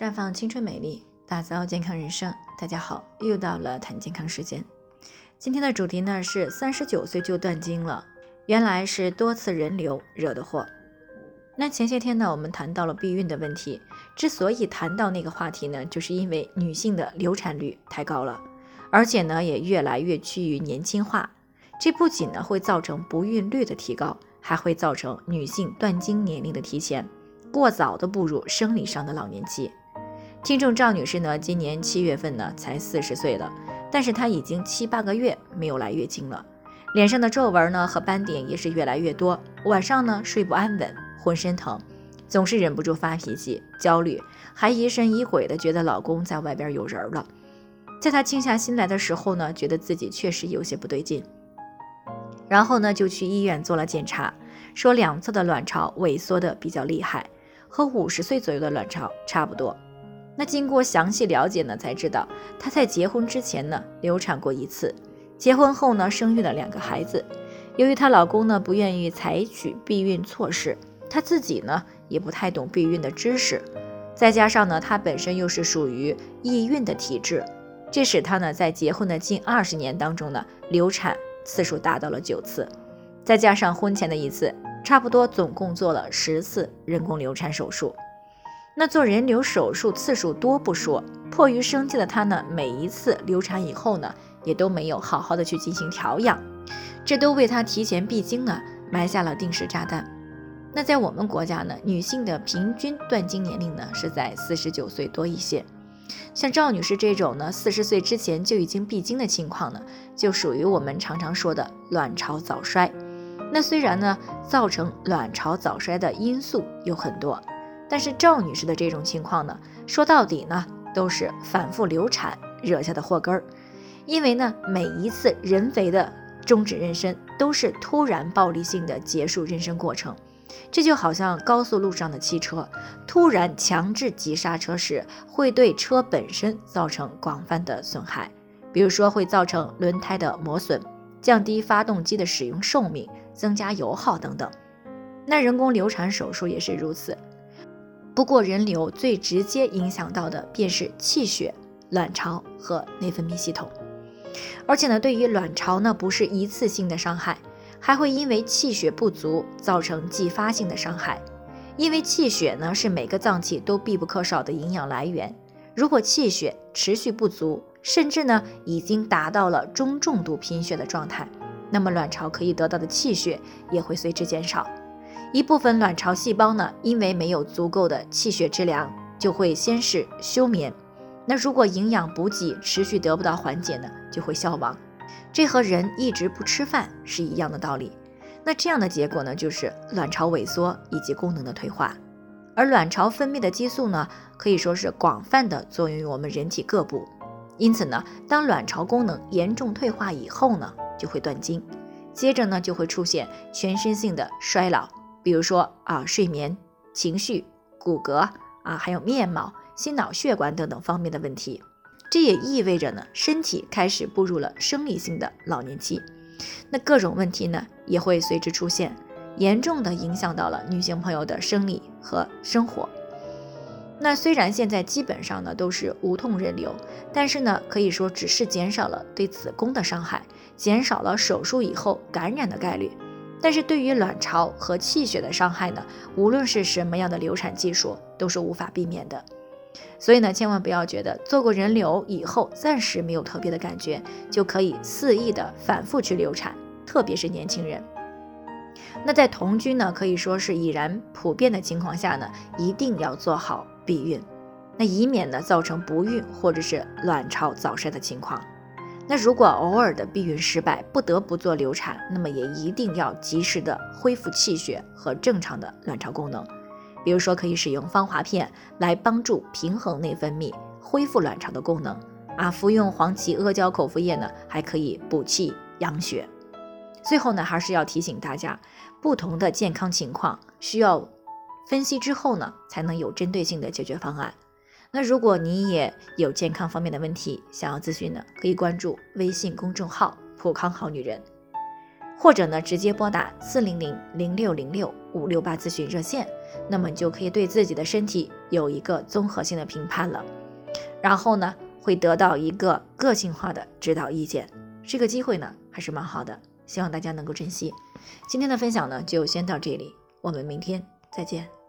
绽放青春美丽，打造健康人生。大家好，又到了谈健康时间。今天的主题呢是三十九岁就断经了，原来是多次人流惹的祸。那前些天呢，我们谈到了避孕的问题。之所以谈到那个话题呢，就是因为女性的流产率太高了，而且呢也越来越趋于年轻化。这不仅呢会造成不孕率的提高，还会造成女性断经年龄的提前，过早的步入生理上的老年期。听众赵女士呢，今年七月份呢才四十岁了，但是她已经七八个月没有来月经了，脸上的皱纹呢和斑点也是越来越多，晚上呢睡不安稳，浑身疼，总是忍不住发脾气、焦虑，还疑神疑鬼的觉得老公在外边有人了。在她静下心来的时候呢，觉得自己确实有些不对劲。然后呢，就去医院做了检查，说两侧的卵巢萎缩的比较厉害，和五十岁左右的卵巢差不多。那经过详细了解呢，才知道她在结婚之前呢流产过一次，结婚后呢生育了两个孩子。由于她老公呢不愿意采取避孕措施，她自己呢也不太懂避孕的知识，再加上呢她本身又是属于易孕的体质，这使她呢在结婚的近二十年当中呢流产。次数达到了九次，再加上婚前的一次，差不多总共做了十次人工流产手术。那做人流手术次数多不说，迫于生计的她呢，每一次流产以后呢，也都没有好好的去进行调养，这都为她提前闭经呢埋下了定时炸弹。那在我们国家呢，女性的平均断经年龄呢是在四十九岁多一些。像赵女士这种呢，四十岁之前就已经闭经的情况呢，就属于我们常常说的卵巢早衰。那虽然呢，造成卵巢早衰的因素有很多，但是赵女士的这种情况呢，说到底呢，都是反复流产惹下的祸根儿。因为呢，每一次人为的终止妊娠，都是突然暴力性的结束妊娠过程。这就好像高速路上的汽车突然强制急刹车时，会对车本身造成广泛的损害，比如说会造成轮胎的磨损，降低发动机的使用寿命，增加油耗等等。那人工流产手术也是如此。不过人流最直接影响到的便是气血、卵巢和内分泌系统，而且呢，对于卵巢呢，不是一次性的伤害。还会因为气血不足造成继发性的伤害，因为气血呢是每个脏器都必不可少的营养来源。如果气血持续不足，甚至呢已经达到了中重度贫血的状态，那么卵巢可以得到的气血也会随之减少。一部分卵巢细胞呢，因为没有足够的气血之粮，就会先是休眠。那如果营养补给持续得不到缓解呢，就会消亡。这和人一直不吃饭是一样的道理。那这样的结果呢，就是卵巢萎缩以及功能的退化。而卵巢分泌的激素呢，可以说是广泛的作用于我们人体各部。因此呢，当卵巢功能严重退化以后呢，就会断经。接着呢，就会出现全身性的衰老，比如说啊，睡眠、情绪、骨骼啊，还有面貌、心脑血管等等方面的问题。这也意味着呢，身体开始步入了生理性的老年期，那各种问题呢也会随之出现，严重的影响到了女性朋友的生理和生活。那虽然现在基本上呢都是无痛人流，但是呢可以说只是减少了对子宫的伤害，减少了手术以后感染的概率，但是对于卵巢和气血的伤害呢，无论是什么样的流产技术都是无法避免的。所以呢，千万不要觉得做过人流以后暂时没有特别的感觉，就可以肆意的反复去流产，特别是年轻人。那在同居呢，可以说是已然普遍的情况下呢，一定要做好避孕，那以免呢造成不孕或者是卵巢早衰的情况。那如果偶尔的避孕失败，不得不做流产，那么也一定要及时的恢复气血和正常的卵巢功能。比如说，可以使用芳华片来帮助平衡内分泌，恢复卵巢的功能啊。服用黄芪阿胶口服液呢，还可以补气养血。最后呢，还是要提醒大家，不同的健康情况需要分析之后呢，才能有针对性的解决方案。那如果你也有健康方面的问题想要咨询呢，可以关注微信公众号“普康好女人”，或者呢，直接拨打四零零零六零六五六八咨询热线。那么你就可以对自己的身体有一个综合性的评判了，然后呢，会得到一个个性化的指导意见。这个机会呢，还是蛮好的，希望大家能够珍惜。今天的分享呢，就先到这里，我们明天再见。